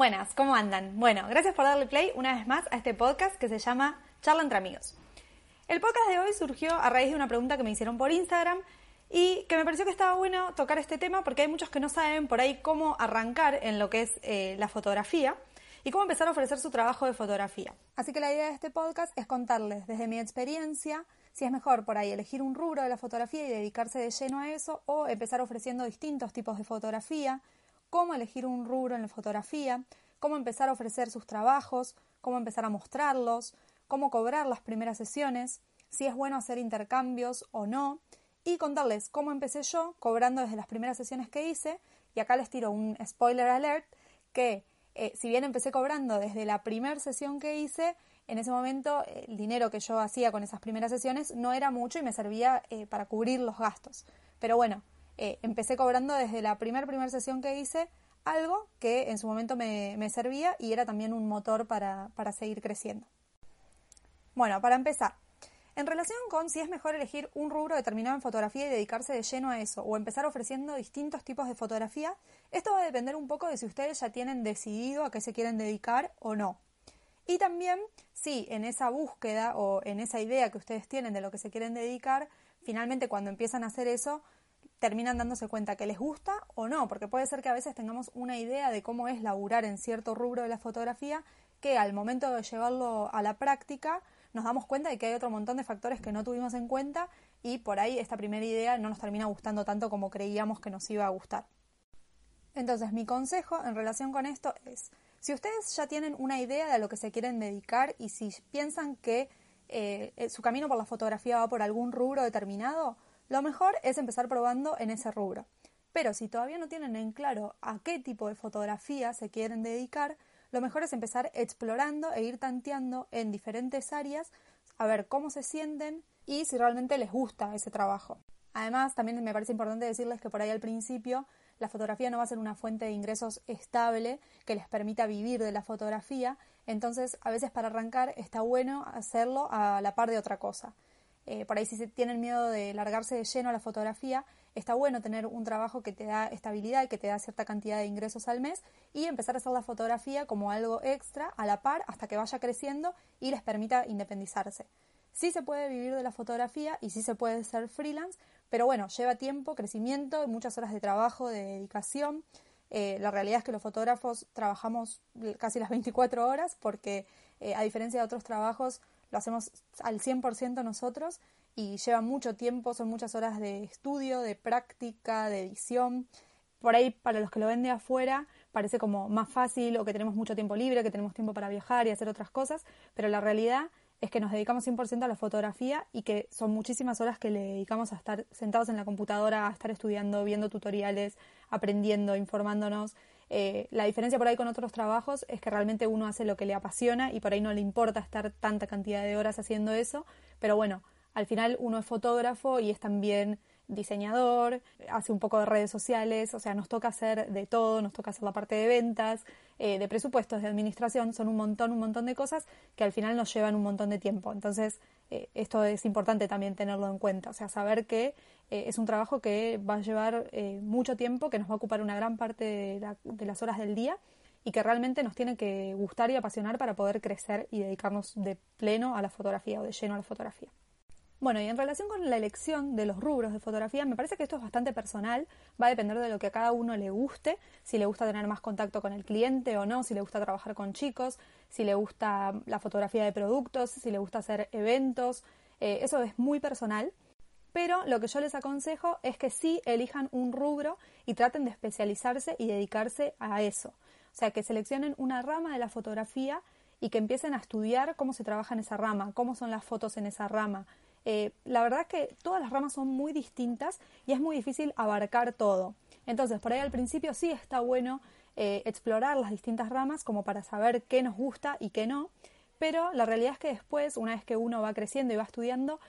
Buenas, ¿cómo andan? Bueno, gracias por darle play una vez más a este podcast que se llama Charla entre amigos. El podcast de hoy surgió a raíz de una pregunta que me hicieron por Instagram y que me pareció que estaba bueno tocar este tema porque hay muchos que no saben por ahí cómo arrancar en lo que es eh, la fotografía y cómo empezar a ofrecer su trabajo de fotografía. Así que la idea de este podcast es contarles desde mi experiencia si es mejor por ahí elegir un rubro de la fotografía y dedicarse de lleno a eso o empezar ofreciendo distintos tipos de fotografía, cómo elegir un rubro en la fotografía, cómo empezar a ofrecer sus trabajos, cómo empezar a mostrarlos, cómo cobrar las primeras sesiones, si es bueno hacer intercambios o no, y contarles cómo empecé yo cobrando desde las primeras sesiones que hice, y acá les tiro un spoiler alert, que eh, si bien empecé cobrando desde la primera sesión que hice, en ese momento el dinero que yo hacía con esas primeras sesiones no era mucho y me servía eh, para cubrir los gastos. Pero bueno, eh, empecé cobrando desde la primera primera sesión que hice algo que en su momento me, servía y era también un motor para, para seguir creciendo. Bueno, para empezar, en relación con si es mejor elegir un rubro determinado en fotografía y dedicarse de lleno a eso, o empezar ofreciendo distintos tipos de fotografía, esto va a depender un poco de si ustedes ya tienen decidido a qué se quieren dedicar o no. Y también si en esa búsqueda o en esa idea que ustedes tienen de lo que se quieren dedicar, finalmente cuando empiezan a hacer eso, terminan dándose cuenta que les gusta o no, porque puede ser que a veces tengamos una idea de cómo es laburar en cierto rubro de la fotografía que al momento de llevarlo a la práctica nos damos cuenta de que hay otro montón de factores que no tuvimos en cuenta y por ahí esta primera idea no nos termina gustando tanto como creíamos que nos iba a gustar. Entonces mi consejo en relación con esto es, si ustedes ya tienen una idea de a lo que se quieren dedicar y si piensan que eh, su camino por la fotografía va por algún rubro determinado, lo mejor es empezar probando en ese rubro. Pero si todavía no tienen en claro a qué tipo de fotografía se quieren dedicar, lo mejor es empezar explorando e ir tanteando en diferentes áreas a ver cómo se sienten y si realmente les gusta ese trabajo. Además, también me parece importante decirles que por ahí al principio la fotografía no va a ser una fuente de ingresos estable que les permita vivir de la fotografía, entonces a veces para arrancar está bueno hacerlo a la par de otra cosa. Eh, por ahí si se tienen miedo de largarse de lleno a la fotografía, está bueno tener un trabajo que te da estabilidad y que te da cierta cantidad de ingresos al mes y empezar a hacer la fotografía como algo extra a la par hasta que vaya creciendo y les permita independizarse. Sí se puede vivir de la fotografía y sí se puede ser freelance, pero bueno, lleva tiempo, crecimiento, muchas horas de trabajo, de dedicación. Eh, la realidad es que los fotógrafos trabajamos casi las 24 horas porque eh, a diferencia de otros trabajos lo hacemos al 100% nosotros y lleva mucho tiempo, son muchas horas de estudio, de práctica, de edición. Por ahí, para los que lo ven de afuera, parece como más fácil o que tenemos mucho tiempo libre, que tenemos tiempo para viajar y hacer otras cosas, pero la realidad es que nos dedicamos 100% a la fotografía y que son muchísimas horas que le dedicamos a estar sentados en la computadora, a estar estudiando, viendo tutoriales, aprendiendo, informándonos. Eh, la diferencia por ahí con otros trabajos es que realmente uno hace lo que le apasiona y por ahí no le importa estar tanta cantidad de horas haciendo eso, pero bueno, al final uno es fotógrafo y es también diseñador, hace un poco de redes sociales, o sea, nos toca hacer de todo, nos toca hacer la parte de ventas, eh, de presupuestos, de administración, son un montón, un montón de cosas que al final nos llevan un montón de tiempo. Entonces, eh, esto es importante también tenerlo en cuenta, o sea, saber que eh, es un trabajo que va a llevar mucho tiempo, que nos va a ocupar una gran parte de, las horas del día y que realmente nos tiene que gustar y apasionar para poder crecer y dedicarnos de pleno a la fotografía o de lleno a la fotografía. Bueno, y en relación con la elección de los rubros de fotografía, me parece que esto es bastante personal, va a depender de lo que a cada uno le guste, si le gusta tener más contacto con el cliente o no, si le gusta trabajar con chicos, si le gusta la fotografía de productos, si le gusta hacer eventos, eh, eso es muy personal pero lo que yo les aconsejo es que sí elijan un rubro y traten de especializarse y dedicarse a eso. O sea, que seleccionen una rama de la fotografía y que empiecen a estudiar cómo se trabaja en esa rama, cómo son las fotos en esa rama. Eh, la verdad es que todas las ramas son muy distintas y es muy difícil abarcar todo. Entonces, por ahí al principio sí está bueno eh, explorar las distintas ramas como para saber qué nos gusta y qué no, pero la realidad es que después, una vez que uno va creciendo y va estudiando,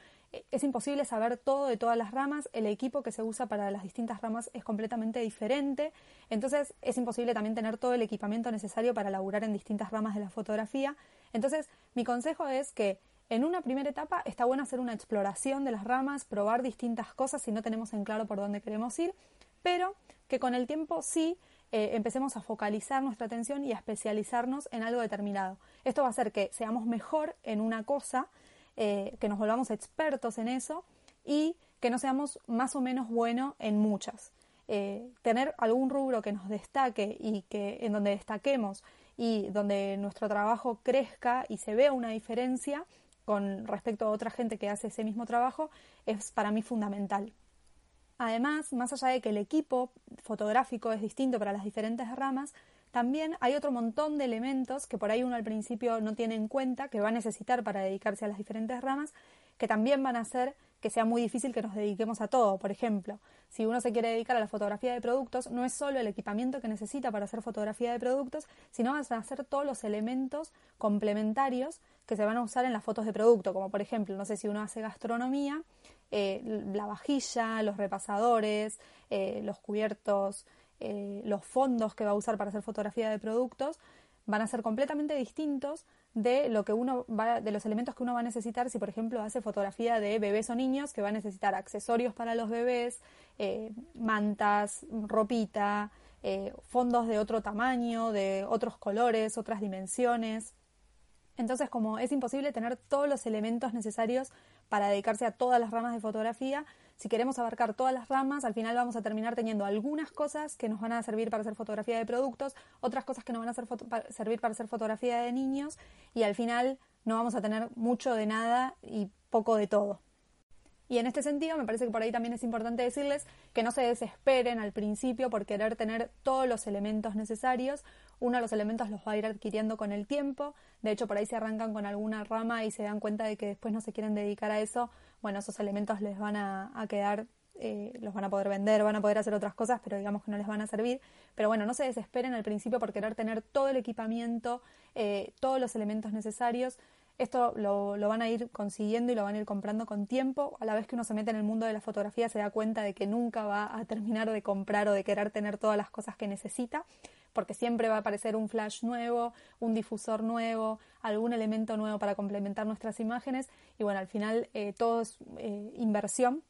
es imposible saber todo de todas las ramas, el equipo que se usa para las distintas ramas es completamente diferente, entonces es imposible también tener todo el equipamiento necesario para laburar en distintas ramas de la fotografía. Entonces, mi consejo es que en una primera etapa está bueno hacer una exploración de las ramas, probar distintas cosas si no tenemos en claro por dónde queremos ir, pero que con el tiempo sí eh, empecemos a focalizar nuestra atención y a especializarnos en algo determinado. Esto va a hacer que seamos mejor en una cosa, eh, que nos volvamos expertos en eso y que no seamos más o menos buenos en muchas. Eh, tener algún rubro que nos destaque y que en donde destaquemos y donde nuestro trabajo crezca y se vea una diferencia con respecto a otra gente que hace ese mismo trabajo es para mí fundamental. Además, más allá de que el equipo fotográfico es distinto para las diferentes ramas, también hay otro montón de elementos que por ahí uno al principio no tiene en cuenta, que va a necesitar para dedicarse a las diferentes ramas, que también van a hacer que sea muy difícil que nos dediquemos a todo. Por ejemplo, si uno se quiere dedicar a la fotografía de productos, no es solo el equipamiento que necesita para hacer fotografía de productos, sino van a ser todos los elementos complementarios que se van a usar en las fotos de producto, como por ejemplo, no sé si uno hace gastronomía, eh, la vajilla, los repasadores, eh, los cubiertos, eh, los fondos que va a usar para hacer fotografía de productos, van a ser completamente distintos de lo que uno va, de los elementos que uno va a necesitar si por ejemplo hace fotografía de bebés o niños que va a necesitar accesorios para los bebés mantas ropita fondos de otro tamaño de otros colores otras dimensiones. Entonces, como es imposible tener todos los elementos necesarios para dedicarse a todas las ramas de fotografía, si queremos abarcar todas las ramas, al final vamos a terminar teniendo algunas cosas que nos van a servir para hacer fotografía de productos, otras cosas que nos van a servir para hacer fotografía de niños y al final no vamos a tener mucho de nada y poco de todo. Y en este sentido, me parece que por ahí también es importante decirles que no se desesperen al principio por querer tener todos los elementos necesarios. Uno de los elementos los va a ir adquiriendo con el tiempo. De hecho, por ahí se arrancan con alguna rama y se dan cuenta de que después no se quieren dedicar a eso. Bueno, esos elementos les van a, quedar eh, los van a poder vender, van a poder hacer otras cosas, pero digamos que no les van a servir. Pero bueno, no se desesperen al principio por querer tener todo el equipamiento, eh, todos los elementos necesarios. Esto lo, van a ir consiguiendo y lo van a ir comprando con tiempo. A la vez que uno se mete en el mundo de la fotografía se da cuenta de que nunca va a terminar de comprar o de querer tener todas las cosas que necesita, porque siempre va a aparecer un flash nuevo, un difusor nuevo, algún elemento nuevo para complementar nuestras imágenes. Y bueno, al final eh, todo es eh, inversión.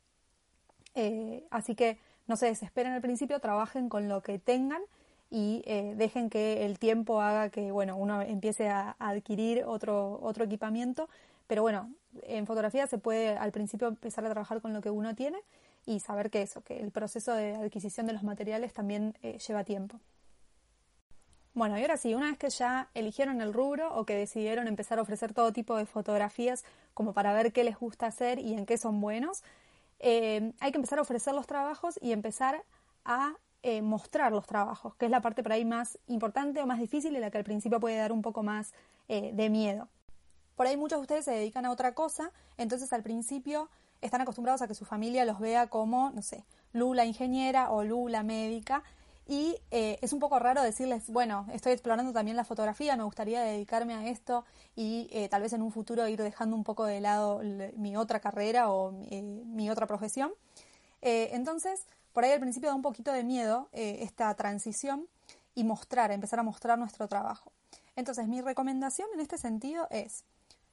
Eh, así que no se desesperen al principio, trabajen con lo que tengan y eh, dejen que el tiempo haga que bueno uno empiece a, adquirir otro otro equipamiento pero bueno en fotografía se puede al principio empezar a trabajar con lo que uno tiene y saber que eso que el proceso de adquisición de los materiales también lleva tiempo bueno, y ahora sí, una vez que ya eligieron el rubro o que decidieron empezar a ofrecer todo tipo de fotografías como para ver qué les gusta hacer y en qué son buenos, eh, hay que empezar a ofrecer los trabajos y empezar a eh, mostrar los trabajos, que es la parte por ahí más importante o más difícil y la que al principio puede dar un poco más eh, de miedo. Por ahí muchos de ustedes se dedican a otra cosa, entonces al principio están acostumbrados a que su familia los vea como, no sé, Lula ingeniera o Lula médica, y eh, es un poco raro decirles, bueno, estoy explorando también la fotografía, me gustaría dedicarme a esto y tal vez en un futuro ir dejando un poco de lado mi otra carrera o mi otra profesión. entonces, por ahí al principio da un poquito de miedo eh, esta transición y mostrar, empezar a mostrar nuestro trabajo. Entonces, mi recomendación en este sentido es,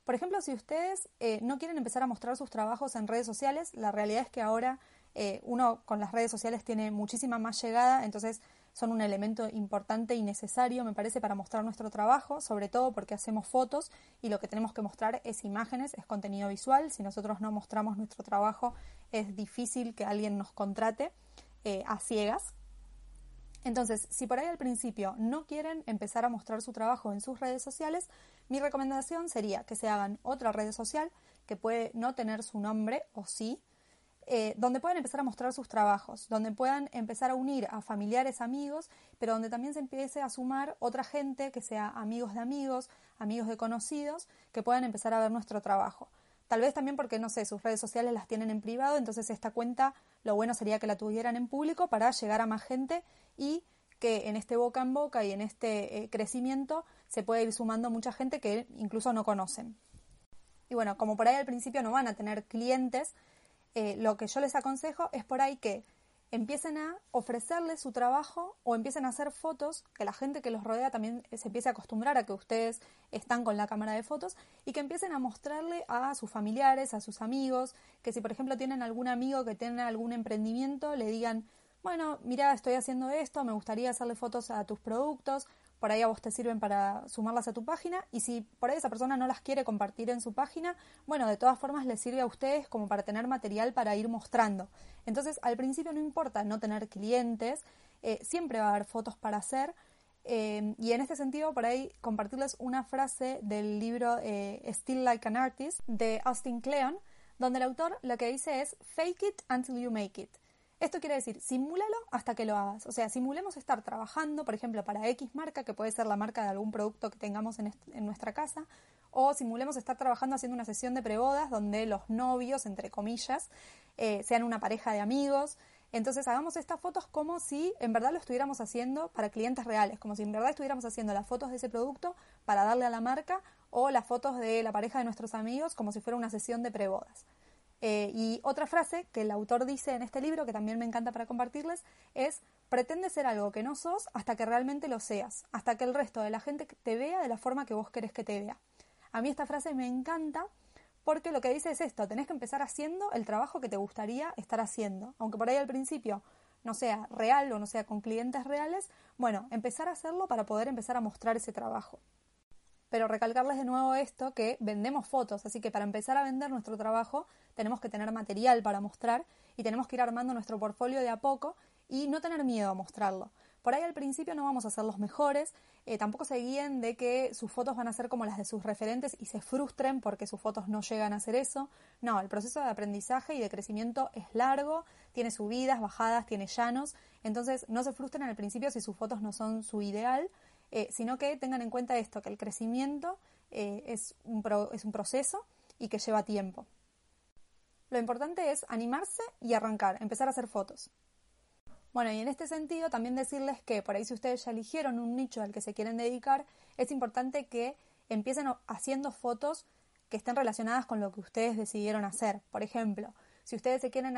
por ejemplo, si ustedes eh, no quieren empezar a mostrar sus trabajos en redes sociales, la realidad es que ahora eh, uno con las redes sociales tiene muchísima más llegada, entonces son un elemento importante y necesario, me parece, para mostrar nuestro trabajo, sobre todo porque hacemos fotos y lo que tenemos que mostrar es imágenes, es contenido visual. Si nosotros no mostramos nuestro trabajo, es difícil que alguien nos contrate. Eh, a ciegas. Entonces, si por ahí al principio no quieren empezar a mostrar su trabajo en sus redes sociales, mi recomendación sería que se hagan otra red social que puede no tener su nombre o sí, eh, donde puedan empezar a mostrar sus trabajos, donde puedan empezar a unir a familiares, amigos, pero donde también se empiece a sumar otra gente que sea amigos de amigos, amigos de conocidos, que puedan empezar a ver nuestro trabajo. Tal vez también porque, no sé, sus redes sociales las tienen en privado, entonces esta cuenta lo bueno sería que la tuvieran en público para llegar a más gente y que en este boca en boca y en este eh, crecimiento se puede ir sumando mucha gente que incluso no conocen. Y bueno, como por ahí al principio no van a tener clientes, eh, lo que yo les aconsejo es por ahí que empiecen a ofrecerles su trabajo o empiecen a hacer fotos, que la gente que los rodea también se empiece a acostumbrar a que ustedes están con la cámara de fotos y que empiecen a mostrarle a sus familiares, a sus amigos, que si por ejemplo tienen algún amigo que tiene algún emprendimiento, le digan, bueno, mira, estoy haciendo esto, me gustaría hacerle fotos a tus productos, por ahí a vos te sirven para sumarlas a tu página y si por ahí esa persona no las quiere compartir en su página, bueno, de todas formas les sirve a ustedes como para tener material para ir mostrando. Entonces, al principio no importa no tener clientes, eh, siempre va a haber fotos para hacer. Eh, y en este sentido, por ahí compartirles una frase del libro eh, Still Like an Artist de Austin Kleon, donde el autor lo que dice es Fake it until you make it. Esto quiere decir, simúlalo hasta que lo hagas. O sea, simulemos estar trabajando, por ejemplo, para X marca, que puede ser la marca de algún producto que tengamos en, nuestra casa, o simulemos estar trabajando haciendo una sesión de prebodas donde los novios, entre comillas, eh, sean una pareja de amigos. Entonces hagamos estas fotos como si en verdad lo estuviéramos haciendo para clientes reales, como si en verdad estuviéramos haciendo las fotos de ese producto para darle a la marca o las fotos de la pareja de nuestros amigos como si fuera una sesión de prebodas. Eh, y otra frase que el autor dice en este libro, que también me encanta para compartirles, es, pretende ser algo que no sos hasta que realmente lo seas, hasta que el resto de la gente te vea de la forma que vos querés que te vea. A mí esta frase me encanta porque lo que dice es esto, tenés que empezar haciendo el trabajo que te gustaría estar haciendo, aunque por ahí al principio no sea real o no sea con clientes reales, bueno, empezar a hacerlo para poder empezar a mostrar ese trabajo. Pero recalcarles de nuevo esto, que vendemos fotos, así que para empezar a vender nuestro trabajo tenemos que tener material para mostrar y tenemos que ir armando nuestro portfolio de a poco y no tener miedo a mostrarlo. Por ahí al principio no vamos a ser los mejores, eh, tampoco se guíen de que sus fotos van a ser como las de sus referentes y se frustren porque sus fotos no llegan a ser eso. No, el proceso de aprendizaje y de crecimiento es largo, tiene subidas, bajadas, tiene llanos, entonces no se frustren al principio si sus fotos no son su ideal, eh, sino que tengan en cuenta esto, que el crecimiento eh, es, un es un proceso y que lleva tiempo. Lo importante es animarse y arrancar, empezar a hacer fotos. Bueno, y en este sentido también decirles que por ahí si ustedes ya eligieron un nicho al que se quieren dedicar, es importante que empiecen haciendo fotos que estén relacionadas con lo que ustedes decidieron hacer. Por ejemplo, si ustedes se quieren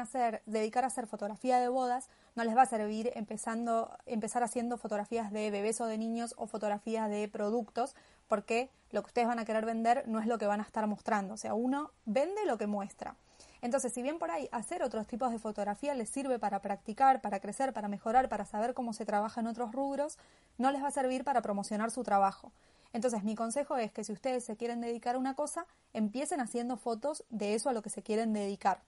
dedicar a hacer fotografía de bodas, no les va a servir empezando, empezar haciendo fotografías de bebés o de niños o fotografías de productos, porque lo que ustedes van a querer vender no es lo que van a estar mostrando. O sea, uno vende lo que muestra. Entonces, si bien por ahí hacer otros tipos de fotografía les sirve para practicar, para crecer, para mejorar, para saber cómo se trabaja en otros rubros, no les va a servir para promocionar su trabajo. Entonces, mi consejo es que si ustedes se quieren dedicar a una cosa, empiecen haciendo fotos de eso a lo que se quieren dedicar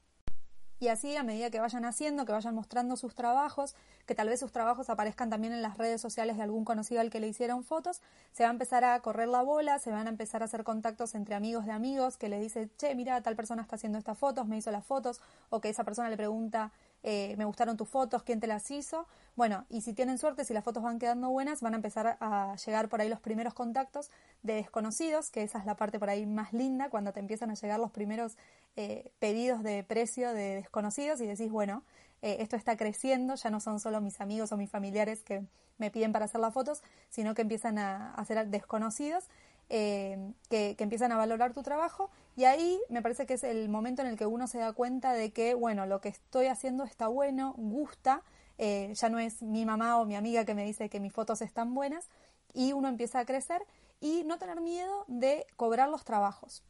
y así a medida que vayan haciendo, que vayan mostrando sus trabajos, que tal vez sus trabajos aparezcan también en las redes sociales de algún conocido al que le hicieron fotos, se va a empezar a correr la bola, se van a empezar a hacer contactos entre amigos de amigos que le dice, che, mira, tal persona está haciendo estas fotos, me hizo las fotos, o que esa persona le pregunta, eh, me gustaron tus fotos, quién te las hizo. Bueno, y si tienen suerte, si las fotos van quedando buenas, van a empezar a llegar por ahí los primeros contactos de desconocidos, que esa es la parte por ahí más linda, cuando te empiezan a llegar los primeros eh, pedidos de precio de desconocidos y decís, bueno, eh, esto está creciendo, ya no son solo mis amigos o mis familiares que me piden para hacer las fotos, sino que empiezan a, a ser desconocidos eh, que, empiezan a valorar tu trabajo y ahí me parece que es el momento en el que uno se da cuenta de que, bueno, lo que estoy haciendo está bueno, gusta, eh, ya no es mi mamá o mi amiga que me dice que mis fotos están buenas y uno empieza a crecer y no tener miedo de cobrar los trabajos.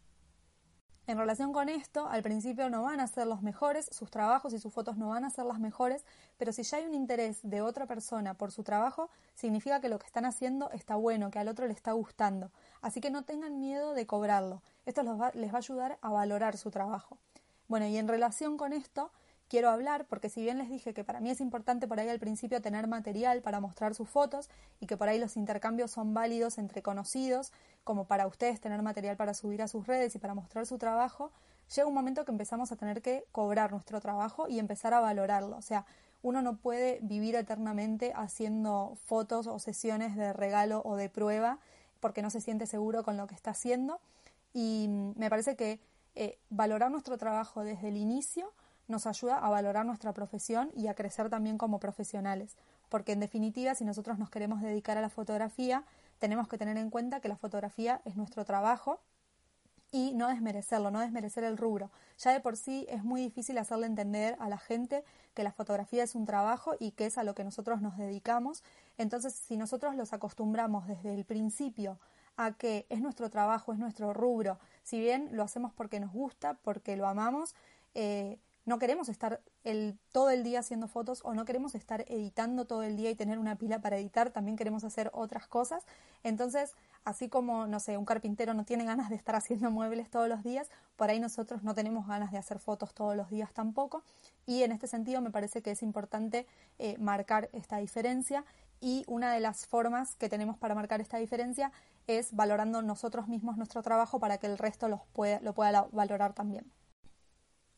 En relación con esto, al principio no van a ser los mejores, sus trabajos y sus fotos no van a ser las mejores, pero si ya hay un interés de otra persona por su trabajo, significa que lo que están haciendo está bueno, que al otro le está gustando. Así que no tengan miedo de cobrarlo. Esto les va a ayudar a valorar su trabajo. Bueno, y en relación con esto, quiero hablar porque si bien les dije que para mí es importante por ahí al principio tener material para mostrar sus fotos y que por ahí los intercambios son válidos entre conocidos, como para ustedes tener material para subir a sus redes y para mostrar su trabajo, llega un momento que empezamos a tener que cobrar nuestro trabajo y empezar a valorarlo. O sea, uno no puede vivir eternamente haciendo fotos o sesiones de regalo o de prueba porque no se siente seguro con lo que está haciendo. Y me parece que eh, valorar nuestro trabajo desde el inicio nos ayuda a valorar nuestra profesión y a crecer también como profesionales. Porque en definitiva, si nosotros nos queremos dedicar a la fotografía, tenemos que tener en cuenta que la fotografía es nuestro trabajo y no desmerecerlo, no desmerecer el rubro. Ya de por sí es muy difícil hacerle entender a la gente que la fotografía es un trabajo y que es a lo que nosotros nos dedicamos. Entonces, si nosotros los acostumbramos desde el principio a que es nuestro trabajo, es nuestro rubro, si bien lo hacemos porque nos gusta, porque lo amamos, eh, no queremos estar el, todo el día haciendo fotos o no queremos estar editando todo el día y tener una pila para editar, también queremos hacer otras cosas. Entonces, así como, no sé, un carpintero no tiene ganas de estar haciendo muebles todos los días, por ahí nosotros no tenemos ganas de hacer fotos todos los días tampoco. Y en este sentido me parece que es importante eh, marcar esta diferencia y una de las formas que tenemos para marcar esta diferencia es valorando nosotros mismos nuestro trabajo para que el resto los lo pueda valorar también.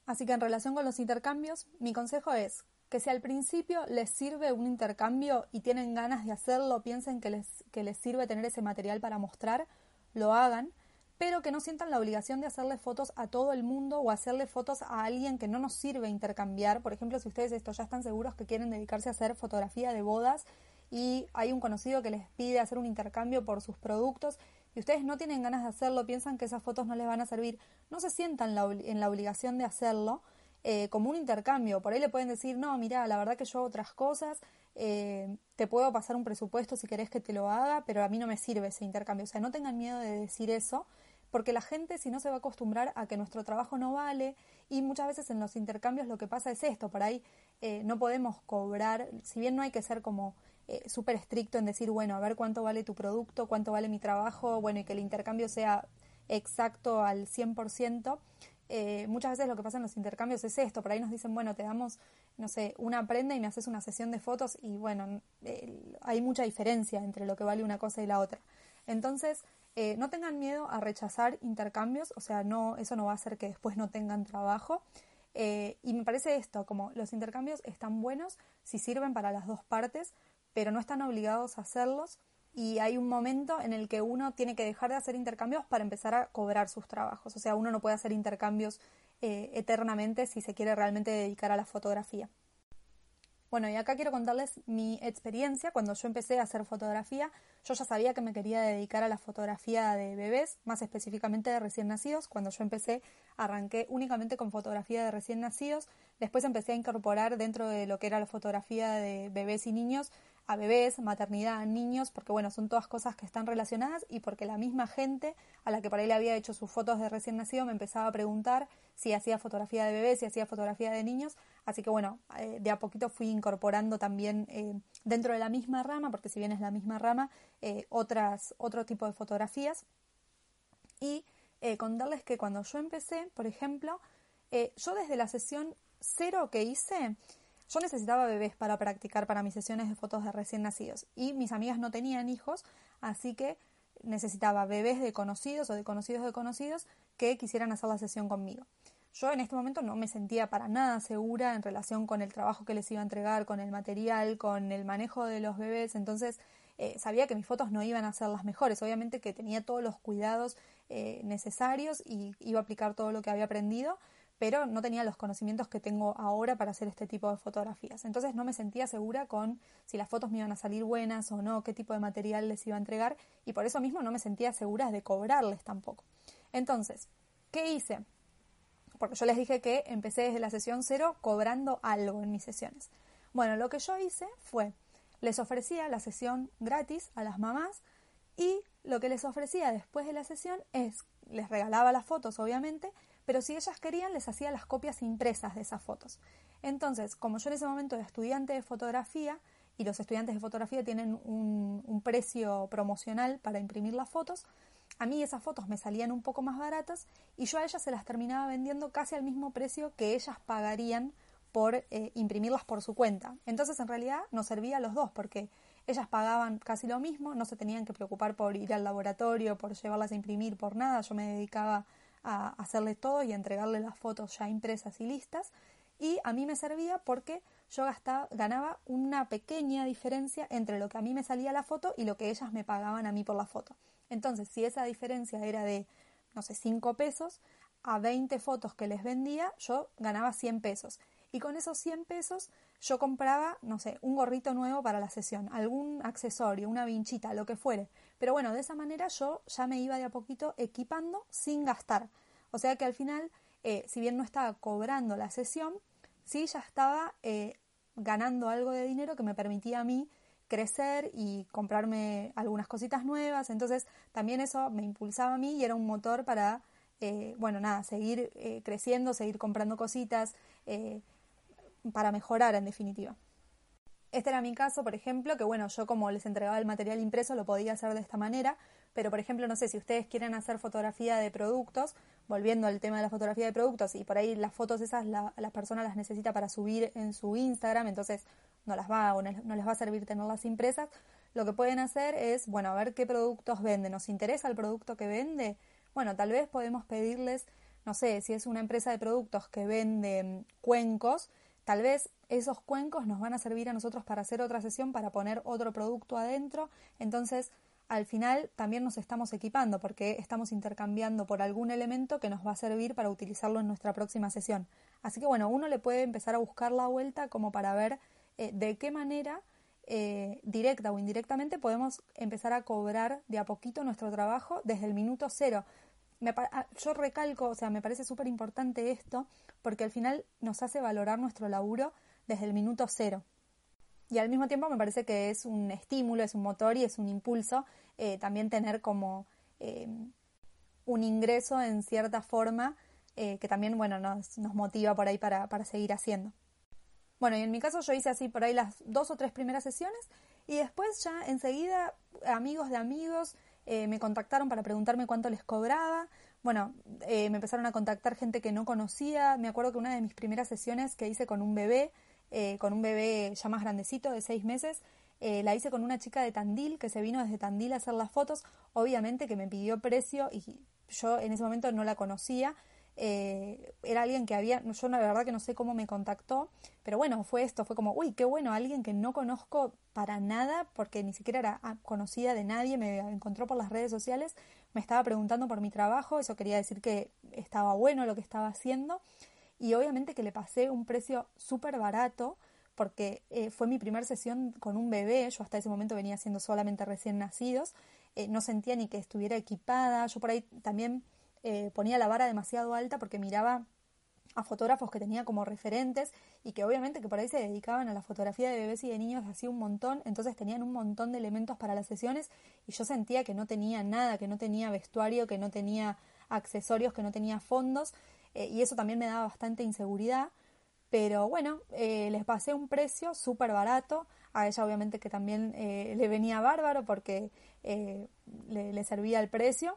Así que en relación con los intercambios, mi consejo es que si al principio les sirve un intercambio y tienen ganas de hacerlo, piensen que les, que les sirve tener ese material para mostrar, lo hagan, pero que no sientan la obligación de hacerle fotos a todo el mundo o hacerle fotos a alguien que no nos sirve intercambiar. Por ejemplo, si ustedes esto ya están seguros que quieren dedicarse a hacer fotografía de bodas y hay un conocido que les pide hacer un intercambio por sus productos y ustedes no tienen ganas de hacerlo, piensan que esas fotos no les van a servir, no se sientan en la obligación de hacerlo eh, como un intercambio. Por ahí le pueden decir, no, mira, la verdad que yo hago otras cosas, eh, te puedo pasar un presupuesto si querés que te lo haga, pero a mí no me sirve ese intercambio. O sea, no tengan miedo de decir eso, porque la gente si no se va a acostumbrar a que nuestro trabajo no vale y muchas veces en los intercambios lo que pasa es esto, por ahí eh, no podemos cobrar, si bien no hay que ser como eh, súper estricto en decir, bueno, a ver cuánto vale tu producto, cuánto vale mi trabajo, bueno, y que el intercambio sea exacto al 100%. Eh, muchas veces lo que pasa en los intercambios es esto, por ahí nos dicen, bueno, te damos, no sé, una prenda y me haces una sesión de fotos y bueno, hay mucha diferencia entre lo que vale una cosa y la otra. Entonces, eh, no tengan miedo a rechazar intercambios, o sea, no, eso no va a hacer que después no tengan trabajo. y me parece esto, como los intercambios están buenos si sirven para las dos partes, pero no están obligados a hacerlos y hay un momento en el que uno tiene que dejar de hacer intercambios para empezar a cobrar sus trabajos. O sea, uno no puede hacer intercambios eh, eternamente si se quiere realmente dedicar a la fotografía. Bueno, y acá quiero contarles mi experiencia. Cuando yo empecé a hacer fotografía, yo ya sabía que me quería dedicar a la fotografía de bebés, más específicamente de recién nacidos. Cuando yo empecé, arranqué únicamente con fotografía de recién nacidos. Después empecé a incorporar dentro de lo que era la fotografía de bebés y niños a bebés, maternidad, niños, porque bueno, son todas cosas que están relacionadas y porque la misma gente a la que por ahí le había hecho sus fotos de recién nacido me empezaba a preguntar si hacía fotografía de bebés, si hacía fotografía de niños, así que bueno, eh, de a poquito fui incorporando también eh, dentro de la misma rama, porque si bien es la misma rama, eh, otras, otro tipo de fotografías. Y contarles que cuando yo empecé, por ejemplo, yo desde la sesión cero que hice, yo necesitaba bebés para practicar para mis sesiones de fotos de recién nacidos y mis amigas no tenían hijos, así que necesitaba bebés de conocidos o de conocidos de conocidos que quisieran hacer la sesión conmigo. Yo en este momento no me sentía para nada segura en relación con el trabajo que les iba a entregar, con el material, con el manejo de los bebés, entonces eh, sabía que mis fotos no iban a ser las mejores, obviamente que tenía todos los cuidados eh, necesarios y iba a aplicar todo lo que había aprendido, pero no tenía los conocimientos que tengo ahora para hacer este tipo de fotografías. Entonces no me sentía segura con si las fotos me iban a salir buenas o no, qué tipo de material les iba a entregar y por eso mismo no me sentía segura de cobrarles tampoco. Entonces, ¿qué hice? Porque yo les dije que empecé desde la sesión cero cobrando algo en mis sesiones. Bueno, lo que yo hice fue, les ofrecía la sesión gratis a las mamás y lo que les ofrecía después de la sesión es, les regalaba las fotos obviamente, pero si ellas querían les hacía las copias impresas de esas fotos. Entonces, como yo en ese momento era estudiante de fotografía, y los estudiantes de fotografía tienen un, precio promocional para imprimir las fotos, a mí esas fotos me salían un poco más baratas y yo a ellas se las terminaba vendiendo casi al mismo precio que ellas pagarían por eh, imprimirlas por su cuenta. Entonces en realidad nos servía a los dos porque ellas pagaban casi lo mismo, no se tenían que preocupar por ir al laboratorio, por llevarlas a imprimir, por nada, yo me dedicaba a hacerle todo y entregarle las fotos ya impresas y listas. Y a mí me servía porque yo gastaba, ganaba una pequeña diferencia entre lo que a mí me salía la foto y lo que ellas me pagaban a mí por la foto. Entonces, si esa diferencia era de, no sé, 5 pesos, a 20 fotos que les vendía, yo ganaba 100 pesos. Y con esos 100 pesos yo compraba, no sé, un gorrito nuevo para la sesión, algún accesorio, una vinchita, lo que fuere. Pero bueno, de esa manera yo ya me iba de a poquito equipando sin gastar. O sea que al final, eh, si bien no estaba cobrando la sesión, sí ya estaba eh, ganando algo de dinero que me permitía a mí crecer y comprarme algunas cositas nuevas. Entonces también eso me impulsaba a mí y era un motor para eh, bueno, nada, seguir eh, creciendo, seguir comprando cositas eh, para mejorar en definitiva. Este era mi caso, por ejemplo, que bueno, yo como les entregaba el material impreso lo podía hacer de esta manera, pero por ejemplo, no sé, si ustedes quieren hacer fotografía de productos, volviendo al tema de la fotografía de productos, y por ahí las fotos esas la, la persona las necesita para subir en su Instagram, entonces no las va o no, no les va a servir tenerlas impresas, lo que pueden hacer es, bueno, a ver qué productos venden. ¿Nos interesa el producto que vende? Bueno, tal vez podemos pedirles, no sé, si es una empresa de productos que vende mm, cuencos, tal vez esos cuencos nos van a servir a nosotros para hacer otra sesión, para poner otro producto adentro. Entonces, al final también nos estamos equipando porque estamos intercambiando por algún elemento que nos va a servir para utilizarlo en nuestra próxima sesión. Así que bueno, uno le puede empezar a buscar la vuelta como para ver eh, de qué manera eh, directa o indirectamente podemos empezar a cobrar de a poquito nuestro trabajo desde el minuto cero. Ah, yo recalco, o sea, me parece súper importante esto porque al final nos hace valorar nuestro laburo desde el minuto cero. Y al mismo tiempo me parece que es un estímulo, es un motor y es un impulso eh, también tener como eh, un ingreso en cierta forma que también, bueno, nos, nos motiva por ahí para, para seguir haciendo. Bueno, y en mi caso yo hice así por ahí las dos o tres primeras sesiones y después ya enseguida amigos de amigos eh, me contactaron para preguntarme cuánto les cobraba. Bueno, eh, me empezaron a contactar gente que no conocía. Me acuerdo que una de mis primeras sesiones que hice con un bebé, eh, con un bebé ya más grandecito de seis meses, la hice con una chica de Tandil que se vino desde Tandil a hacer las fotos. Obviamente que me pidió precio y yo en ese momento no la conocía. Eh, era alguien que había, yo la verdad que no sé cómo me contactó, pero bueno, fue esto, fue como, uy, qué bueno, alguien que no conozco para nada, porque ni siquiera era ah, conocida de nadie, me encontró por las redes sociales, me estaba preguntando por mi trabajo, eso quería decir que estaba bueno lo que estaba haciendo, y obviamente que le pasé un precio súper barato, porque eh, fue mi primera sesión con un bebé, yo hasta ese momento venía siendo solamente recién nacidos, eh, no sentía ni que estuviera equipada, yo por ahí también eh, ponía la vara demasiado alta porque miraba a fotógrafos que tenía como referentes y que obviamente que por ahí se dedicaban a la fotografía de bebés y de niños así un montón, entonces tenían un montón de elementos para las sesiones y yo sentía que no tenía nada, que no tenía vestuario, que no tenía accesorios, que no tenía fondos eh, y eso también me daba bastante inseguridad. Pero bueno, eh, les pasé un precio súper barato. A ella obviamente que también le venía bárbaro porque le, le servía el precio.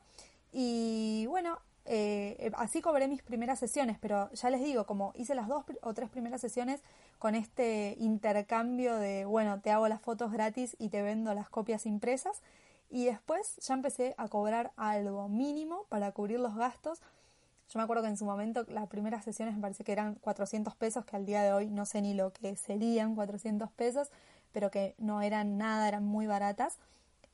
Y bueno, eh, así cobré mis primeras sesiones, pero ya les digo, como hice las dos o tres primeras sesiones con este intercambio de, bueno, te hago las fotos gratis y te vendo las copias impresas, y después ya empecé a cobrar algo mínimo para cubrir los gastos. Yo me acuerdo que en su momento las primeras sesiones me parece que eran 400 pesos, que al día de hoy no sé ni lo que serían 400 pesos, pero que no eran nada, eran muy baratas.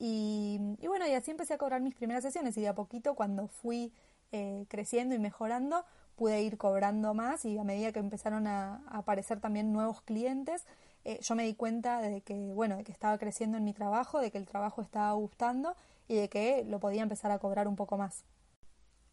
Y, bueno, y así empecé a cobrar mis primeras sesiones y de a poquito cuando fui eh, creciendo y mejorando pude ir cobrando más y a medida que empezaron a, aparecer también nuevos clientes, eh, yo me di cuenta de que, bueno, de que estaba creciendo en mi trabajo, de que el trabajo estaba gustando y de que lo podía empezar a cobrar un poco más.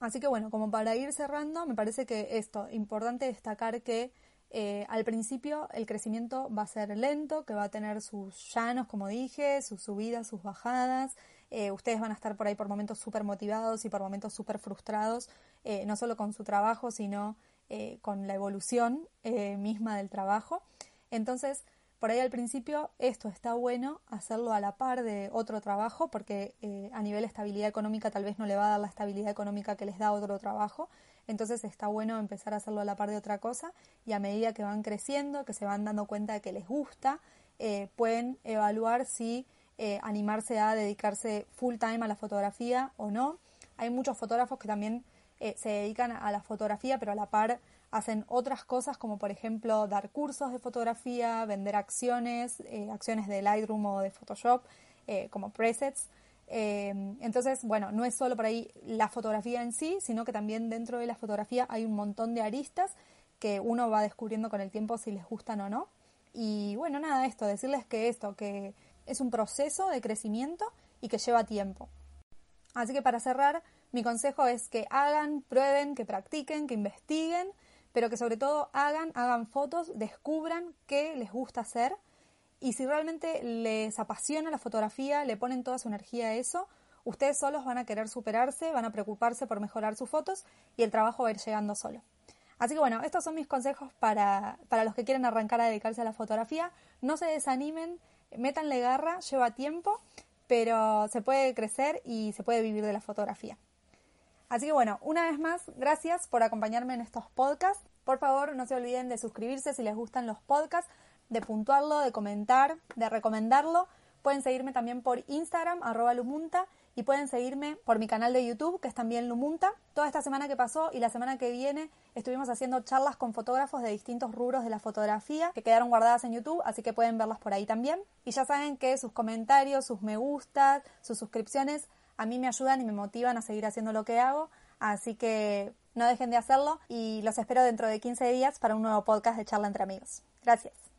Así que bueno, como para ir cerrando, me parece que esto, importante destacar que eh, al principio el crecimiento va a ser lento, que va a tener sus llanos, como dije, sus subidas, sus bajadas. Eh, ustedes van a estar por ahí por momentos súper motivados y por momentos súper frustrados, eh, no solo con su trabajo, sino con la evolución misma del trabajo. Entonces, por ahí al principio esto está bueno hacerlo a la par de otro trabajo porque a nivel de estabilidad económica tal vez no le va a dar la estabilidad económica que les da otro trabajo. Entonces está bueno empezar a hacerlo a la par de otra cosa y a medida que van creciendo, que se van dando cuenta de que les gusta, eh, pueden evaluar si eh, animarse a dedicarse full time a la fotografía o no. Hay muchos fotógrafos que también eh, se dedican a la fotografía, pero a la par hacen otras cosas como por ejemplo dar cursos de fotografía, vender acciones, acciones de Lightroom o de Photoshop como presets. Eh, entonces, bueno, no es solo por ahí la fotografía en sí, sino que también dentro de la fotografía hay un montón de aristas que uno va descubriendo con el tiempo si les gustan o no. Y bueno, nada, esto, decirles que esto, que es un proceso de crecimiento y que lleva tiempo. Así que para cerrar, mi consejo es que hagan, prueben, que practiquen, que investiguen, pero que sobre todo hagan, hagan fotos, descubran qué les gusta hacer y si realmente les apasiona la fotografía, le ponen toda su energía a eso, ustedes solos van a querer superarse, van a preocuparse por mejorar sus fotos y el trabajo va a ir llegando solo. Así que bueno, estos son mis consejos para, para los que quieren arrancar a dedicarse a la fotografía. No se desanimen, métanle garra, lleva tiempo, pero se puede crecer y se puede vivir de la fotografía. Así que bueno, una vez más, gracias por acompañarme en estos podcasts. Por favor, no se olviden de suscribirse si les gustan los podcasts, de puntuarlo, de comentar, de recomendarlo. Pueden seguirme también por Instagram, arroba Lumunta, y pueden seguirme por mi canal de YouTube, que es también Lumunta. Toda esta semana que pasó y la semana que viene estuvimos haciendo charlas con fotógrafos de distintos rubros de la fotografía que quedaron guardadas en YouTube, así que pueden verlas por ahí también. Y ya saben que sus comentarios, sus me gustas, sus suscripciones a mí me ayudan y me motivan a seguir haciendo lo que hago, así que no dejen de hacerlo y los espero dentro de 15 días para un nuevo podcast de charla entre amigos. Gracias.